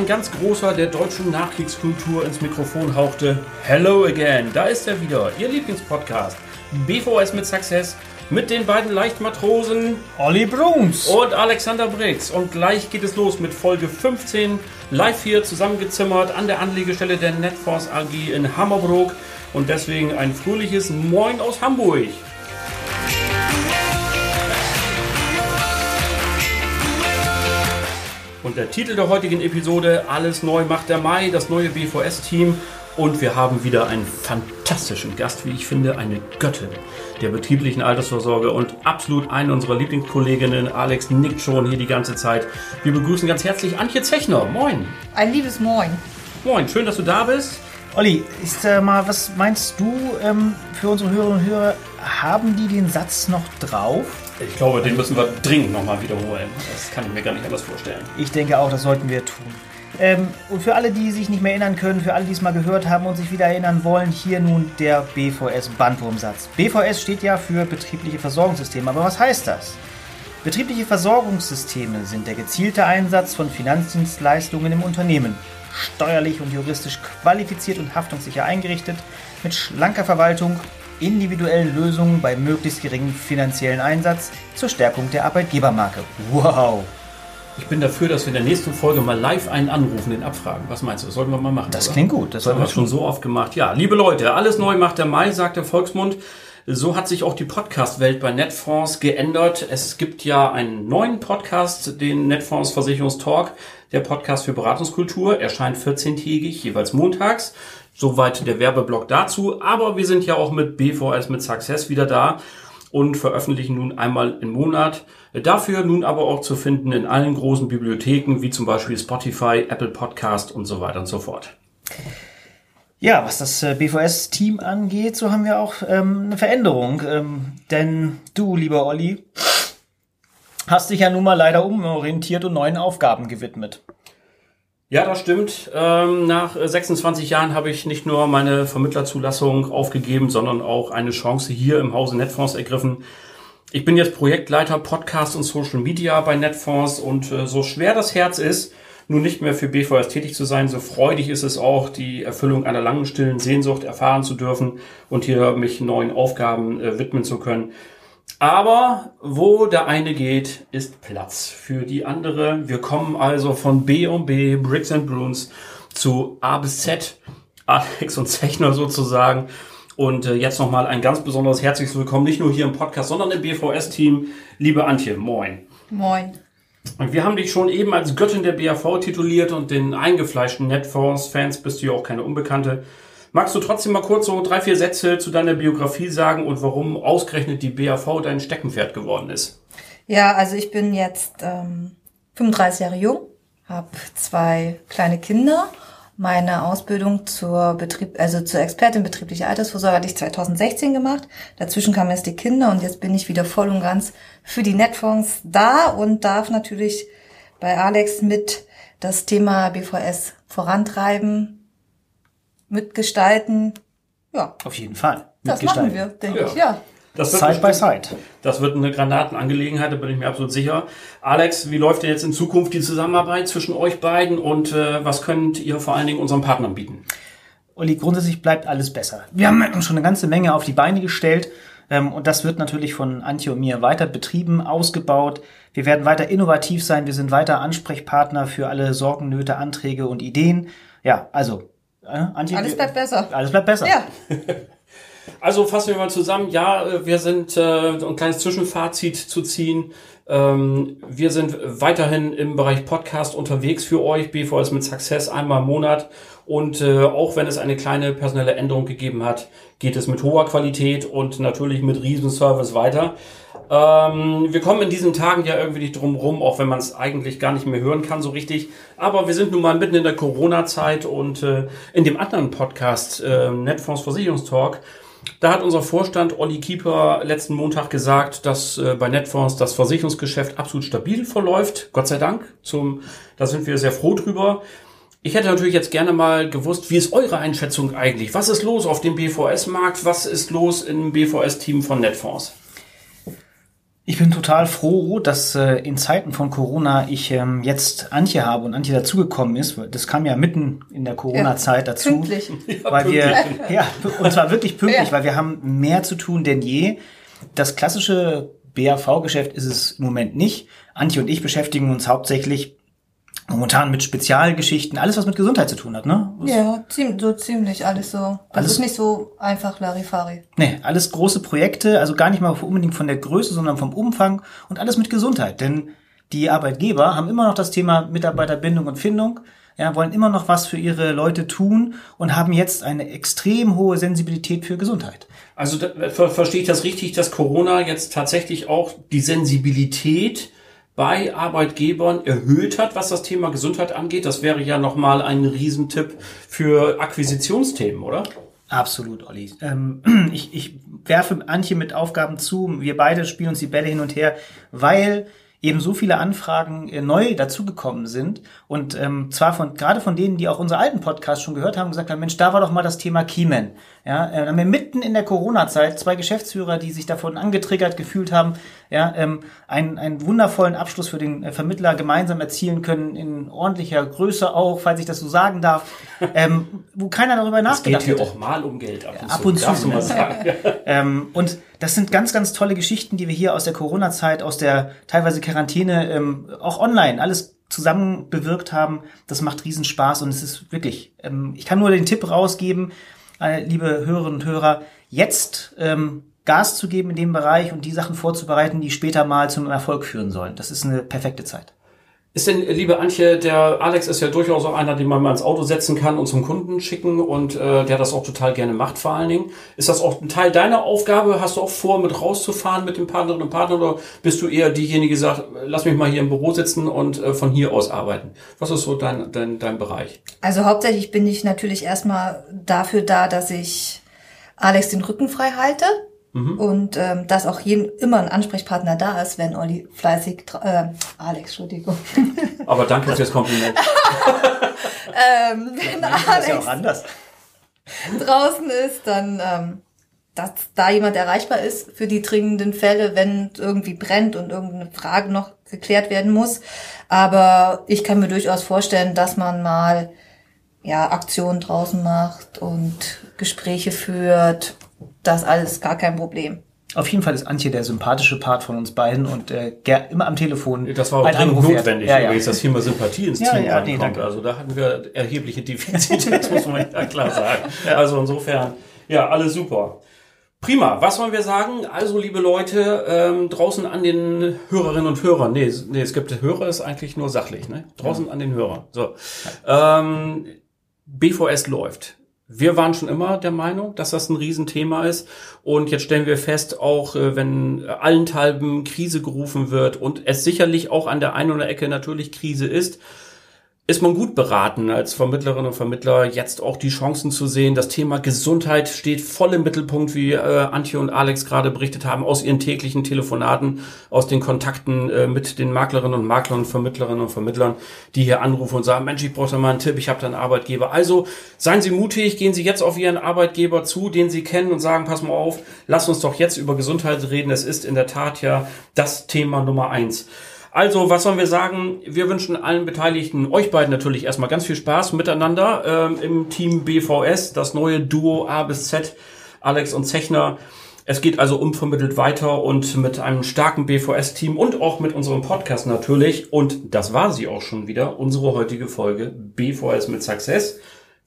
ein ganz großer der deutschen Nachkriegskultur ins Mikrofon hauchte. Hello again, da ist er wieder, Ihr Lieblingspodcast. BVS mit Success mit den beiden Leichtmatrosen Olli Bruns und Alexander Briggs. Und gleich geht es los mit Folge 15, live hier zusammengezimmert an der Anlegestelle der Netforce AG in Hammerbrook. Und deswegen ein fröhliches Moin aus Hamburg. Und der Titel der heutigen Episode, Alles neu macht der Mai, das neue BVS-Team. Und wir haben wieder einen fantastischen Gast, wie ich finde, eine Göttin der betrieblichen Altersvorsorge und absolut eine unserer Lieblingskolleginnen. Alex nickt schon hier die ganze Zeit. Wir begrüßen ganz herzlich Antje Zechner. Moin. Ein liebes Moin. Moin, schön, dass du da bist. Olli, ist äh, mal, was meinst du ähm, für unsere Hörerinnen und Hörer? Haben die den Satz noch drauf? Ich glaube, den müssen wir dringend nochmal wiederholen. Das kann ich mir gar nicht anders vorstellen. Ich denke auch, das sollten wir tun. Ähm, und für alle, die sich nicht mehr erinnern können, für alle, die es mal gehört haben und sich wieder erinnern wollen, hier nun der BVS-Bandwurmsatz. BVS steht ja für betriebliche Versorgungssysteme, aber was heißt das? Betriebliche Versorgungssysteme sind der gezielte Einsatz von Finanzdienstleistungen im Unternehmen, steuerlich und juristisch qualifiziert und haftungssicher eingerichtet, mit schlanker Verwaltung, individuellen Lösungen bei möglichst geringem finanziellen Einsatz zur Stärkung der Arbeitgebermarke. Wow! Ich bin dafür, dass wir in der nächsten Folge mal live einen anrufen, den abfragen. Was meinst du? Das sollten wir mal machen. Das oder? klingt gut. Das, das haben wir schon so oft gemacht. Ja, liebe Leute, alles neu macht der Mai, sagt der Volksmund. So hat sich auch die Podcast-Welt bei Netfonds geändert. Es gibt ja einen neuen Podcast, den Netfonds Versicherungstalk, der Podcast für Beratungskultur. Erscheint 14-tägig, jeweils montags. Soweit der Werbeblock dazu. Aber wir sind ja auch mit BVS mit Success wieder da und veröffentlichen nun einmal im Monat. Dafür nun aber auch zu finden in allen großen Bibliotheken, wie zum Beispiel Spotify, Apple Podcast und so weiter und so fort. Ja, was das äh, BVS-Team angeht, so haben wir auch ähm, eine Veränderung. Ähm, denn du, lieber Olli, hast dich ja nun mal leider umorientiert und neuen Aufgaben gewidmet. Ja, das stimmt. Ähm, nach 26 Jahren habe ich nicht nur meine Vermittlerzulassung aufgegeben, sondern auch eine Chance hier im Hause Netfonds ergriffen. Ich bin jetzt Projektleiter Podcast und Social Media bei Netfonds und äh, so schwer das Herz ist, nun nicht mehr für BVS tätig zu sein, so freudig ist es auch, die Erfüllung einer langen, stillen Sehnsucht erfahren zu dürfen und hier mich neuen Aufgaben äh, widmen zu können. Aber wo der eine geht, ist Platz für die andere. Wir kommen also von B und B, Bricks and Bruns, zu A bis Z, Alex und Zechner sozusagen. Und äh, jetzt nochmal ein ganz besonderes herzliches Willkommen, nicht nur hier im Podcast, sondern im BVS-Team. Liebe Antje, moin. Moin. Und wir haben dich schon eben als Göttin der BAV tituliert und den eingefleischten Netfonds-Fans bist du ja auch keine Unbekannte. Magst du trotzdem mal kurz so drei, vier Sätze zu deiner Biografie sagen und warum ausgerechnet die BAV dein Steckenpferd geworden ist? Ja, also ich bin jetzt ähm, 35 Jahre jung, habe zwei kleine Kinder. Meine Ausbildung zur Betrieb, also zur Expertin betriebliche Altersvorsorge hatte ich 2016 gemacht. Dazwischen kamen erst die Kinder und jetzt bin ich wieder voll und ganz für die Netfonds da und darf natürlich bei Alex mit das Thema BVS vorantreiben, mitgestalten. Ja. Auf jeden Fall. Das machen wir, denke ja. ich, ja. Das wird Side by Side. Das wird eine Granatenangelegenheit, da bin ich mir absolut sicher. Alex, wie läuft denn jetzt in Zukunft die Zusammenarbeit zwischen euch beiden und äh, was könnt ihr vor allen Dingen unseren Partnern bieten? Olli, grundsätzlich bleibt alles besser. Wir haben schon eine ganze Menge auf die Beine gestellt ähm, und das wird natürlich von Antje und mir weiter betrieben, ausgebaut. Wir werden weiter innovativ sein, wir sind weiter Ansprechpartner für alle Sorgen, Nöte, Anträge und Ideen. Ja, also äh, Antje, alles bleibt besser. Alles bleibt besser. Ja. Also fassen wir mal zusammen. Ja, äh, wir sind äh, ein kleines Zwischenfazit zu ziehen. Ähm, wir sind weiterhin im Bereich Podcast unterwegs für euch, BVS mit Success einmal im Monat. Und äh, auch wenn es eine kleine personelle Änderung gegeben hat, geht es mit hoher Qualität und natürlich mit Riesenservice weiter. Ähm, wir kommen in diesen Tagen ja irgendwie nicht drum rum, auch wenn man es eigentlich gar nicht mehr hören kann so richtig. Aber wir sind nun mal mitten in der Corona-Zeit und äh, in dem anderen Podcast, äh, Netfonds Versicherungstalk, da hat unser Vorstand Olli Kieper letzten Montag gesagt, dass äh, bei Netfonds das Versicherungsgeschäft absolut stabil verläuft. Gott sei Dank. Zum, da sind wir sehr froh drüber. Ich hätte natürlich jetzt gerne mal gewusst, wie ist eure Einschätzung eigentlich? Was ist los auf dem BVS-Markt? Was ist los im BVS-Team von Netfonds? Ich bin total froh, dass äh, in Zeiten von Corona ich ähm, jetzt Antje habe und Antje dazugekommen ist. Das kam ja mitten in der Corona-Zeit Ja, dazu. pünktlich. weil wir, ja, und zwar wirklich pünktlich, Ja. weil wir haben mehr zu tun denn je. Das klassische BAV-Geschäft ist es im Moment nicht. Antje und ich beschäftigen uns hauptsächlich momentan mit Spezialgeschichten, alles was mit Gesundheit zu tun hat, ne? Ja, ziem- so ziemlich alles so. Das Alles- ist nicht so einfach Larifari. Nee, alles große Projekte, also gar nicht mal unbedingt von der Größe, sondern vom Umfang und alles mit Gesundheit. Denn die Arbeitgeber haben immer noch das Thema Mitarbeiterbindung und Findung, ja, wollen immer noch was für ihre Leute tun und haben jetzt eine extrem hohe Sensibilität für Gesundheit. Also da, ver verstehe ich das richtig, dass Corona jetzt tatsächlich auch die Sensibilität bei Arbeitgebern erhöht hat, was das Thema Gesundheit angeht. Das wäre ja nochmal ein Riesentipp für Akquisitionsthemen, oder? Absolut, Olli. Ähm, ich, ich werfe Antje mit Aufgaben zu. Wir beide spielen uns die Bälle hin und her, weil eben so viele Anfragen äh, neu dazugekommen sind und ähm, zwar von gerade von denen, die auch unsere alten Podcasts schon gehört haben, gesagt haben, Mensch, da war doch mal das Thema Keyman. Ja, äh, dann haben wir mitten in der Corona-Zeit zwei Geschäftsführer, die sich davon angetriggert gefühlt haben, ja, ähm, einen, einen wundervollen Abschluss für den äh, Vermittler gemeinsam erzielen können in ordentlicher Größe auch, falls ich das so sagen darf, ähm, wo keiner darüber Es nachgedacht geht hier hätte. auch mal um Geld ab und Ab zu. und zu. Du mal sagen. Ähm, und das sind ganz, ganz tolle Geschichten, die wir hier aus der Corona-Zeit, aus der teilweise Quarantäne, ähm, auch online, alles zusammen bewirkt haben. Das macht riesen Spaß und es ist wirklich, ähm, ich kann nur den Tipp rausgeben, liebe Hörerinnen und Hörer, jetzt ähm, Gas zu geben in dem Bereich und die Sachen vorzubereiten, die später mal zum Erfolg führen sollen. Das ist eine perfekte Zeit. Ist denn, liebe Antje, der Alex ist ja durchaus auch einer, den man mal ins Auto setzen kann und zum Kunden schicken und äh, der das auch total gerne macht vor allen Dingen. Ist das auch ein Teil deiner Aufgabe? Hast du auch vor, mit rauszufahren mit den Partnerinnen und Partnern oder bist du eher diejenige, die sagt, lass mich mal hier im Büro sitzen und äh, von hier aus arbeiten? Was ist so dein, dein, dein Bereich? Also hauptsächlich bin ich natürlich erstmal dafür da, dass ich Alex den Rücken frei halte und ähm, dass auch jeden, immer ein Ansprechpartner da ist, wenn Olli fleißig, äh, Alex, Entschuldigung, Aber danke fürs Kompliment. ähm, wenn ja Alex auch anders. draußen ist, dann, ähm, dass da jemand erreichbar ist für die dringenden Fälle, wenn es irgendwie brennt und irgendeine Frage noch geklärt werden muss. Aber ich kann mir durchaus vorstellen, dass man mal ja, Aktionen draußen macht und Gespräche führt. Das alles gar kein Problem. Auf jeden Fall ist Antje der sympathische Part von uns beiden und äh, immer am Telefon. Das war auch ein dringend Anruf wert. notwendig, Ja, ja. übrigens, dass hier mal Sympathie ins Ja, Team ja, nee, danke. also da hatten wir erhebliche Defizite, das muss man ja klar sagen. Also insofern, ja, alles super. Prima, was wollen wir sagen? Also, liebe Leute, ähm, draußen an den Hörerinnen und Hörern, nee, es- nee, es gibt Hörer, ist eigentlich nur sachlich, ne? Draußen an den Hörern. So. Ähm, BVS läuft. Wir waren schon immer der Meinung, dass das ein Riesenthema ist. Und jetzt stellen wir fest, auch äh, wenn allenthalben Krise gerufen wird und es sicherlich auch an der einen oder Ecke natürlich Krise ist, ist man gut beraten als Vermittlerin und Vermittler jetzt auch die Chancen zu sehen. Das Thema Gesundheit steht voll im Mittelpunkt, wie äh, Antje und Alex gerade berichtet haben, aus ihren täglichen Telefonaten, aus den Kontakten äh, mit den Maklerinnen und Maklern Vermittlerinnen und Vermittlern, die hier anrufen und sagen, Mensch, ich brauche da mal einen Tipp, ich habe da einen Arbeitgeber. Also seien Sie mutig, gehen Sie jetzt auf Ihren Arbeitgeber zu, den Sie kennen und sagen, pass mal auf, lass uns doch jetzt über Gesundheit reden. Es ist in der Tat ja das Thema Nummer eins. Also, was sollen wir sagen? Wir wünschen allen Beteiligten, euch beiden natürlich erstmal ganz viel Spaß miteinander ähm, im Team BVS, das neue Duo A bis Z, Alex und Zechner. Es geht also unvermittelt weiter und mit einem starken BVS-Team und auch mit unserem Podcast natürlich. Und das war sie auch schon wieder, unsere heutige Folge BVS mit Success.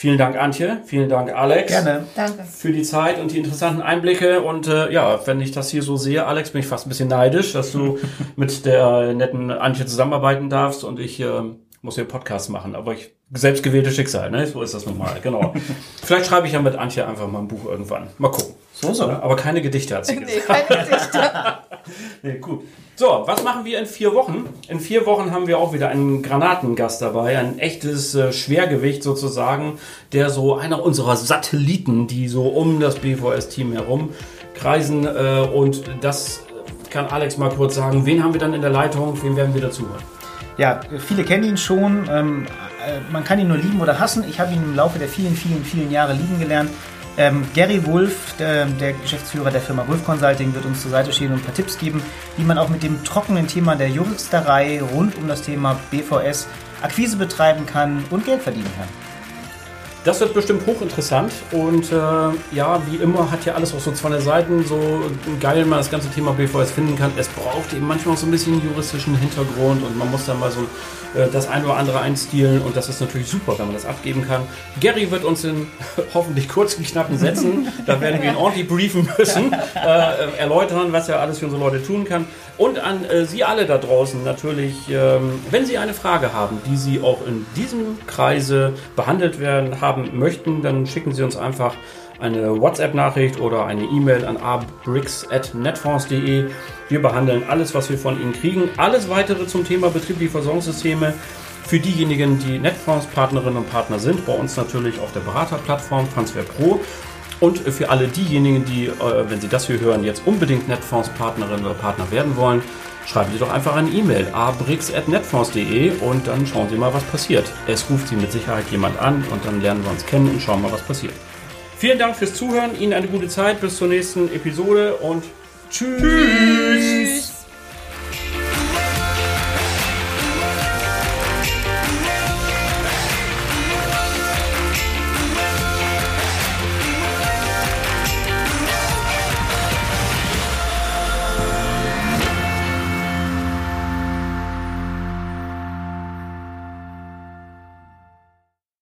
Vielen Dank, Antje. Vielen Dank, Alex Gerne. Danke. für die Zeit und die interessanten Einblicke. Und äh, ja, wenn ich das hier so sehe, Alex, bin ich fast ein bisschen neidisch, dass du mit der netten Antje zusammenarbeiten darfst und ich äh, muss hier Podcast machen. Aber ich selbstgewählte Schicksal, ne? So ist das nun mal, genau. Vielleicht schreibe ich ja mit Antje einfach mal ein Buch irgendwann. Mal gucken. So, so. Aber keine Gedichte hat sie Nee, gesagt. keine Gedichte. Nee, gut. So, was machen wir in vier Wochen? In vier Wochen haben wir auch wieder einen Granatengast dabei, ein echtes äh, Schwergewicht sozusagen, der so einer unserer Satelliten, die so um das BVS-Team herum kreisen. Äh, und das kann Alex mal kurz sagen. Wen haben wir dann in der Leitung? Wen werden wir dazu? Ja, viele kennen ihn schon. Ähm, äh, man kann ihn nur lieben oder hassen. Ich habe ihn im Laufe der vielen, vielen, vielen Jahre lieben gelernt. Ähm, Gary Wolf, der, der, Geschäftsführer der Firma Wolf Consulting, wird uns zur Seite stehen und ein paar Tipps geben, wie man auch mit dem trockenen Thema der Juristerei rund um das Thema BVS Akquise betreiben kann und Geld verdienen kann. Das wird bestimmt hochinteressant und äh, ja, wie immer hat ja alles auch so zwei Seiten, so geil man das ganze Thema BVS finden kann. Es braucht eben manchmal auch so ein bisschen juristischen Hintergrund und man muss da mal so äh, das ein oder andere einstielen und das ist natürlich super, wenn man das abgeben kann. Gary wird uns in hoffentlich kurzen, knappen Sätzen, da werden wir ihn ordentlich briefen müssen, äh, erläutern, was er alles für unsere Leute tun kann. Und an äh, Sie alle da draußen natürlich, ähm, wenn Sie eine Frage haben, die Sie auch in diesem Kreise behandelt werden haben möchten, dann schicken Sie uns einfach eine WhatsApp-Nachricht oder eine E-Mail an abricks.netfonds.de. Wir behandeln alles, was wir von Ihnen kriegen. Alles weitere zum Thema betriebliche Versorgungssysteme für diejenigen, die Netfonds-Partnerinnen und Partner sind, bei uns natürlich auf der Beraterplattform Transfer Pro. Und für alle diejenigen, die, äh, wenn Sie das hier hören, jetzt unbedingt Netfonds-Partnerin oder Partner werden wollen, schreiben Sie doch einfach eine E-Mail abrix.netfonds.de und dann schauen Sie mal, was passiert. Es ruft Sie mit Sicherheit jemand an und dann lernen wir uns kennen und schauen mal, was passiert. Vielen Dank fürs Zuhören, Ihnen eine gute Zeit, bis zur nächsten Episode und tschüss. tschüss.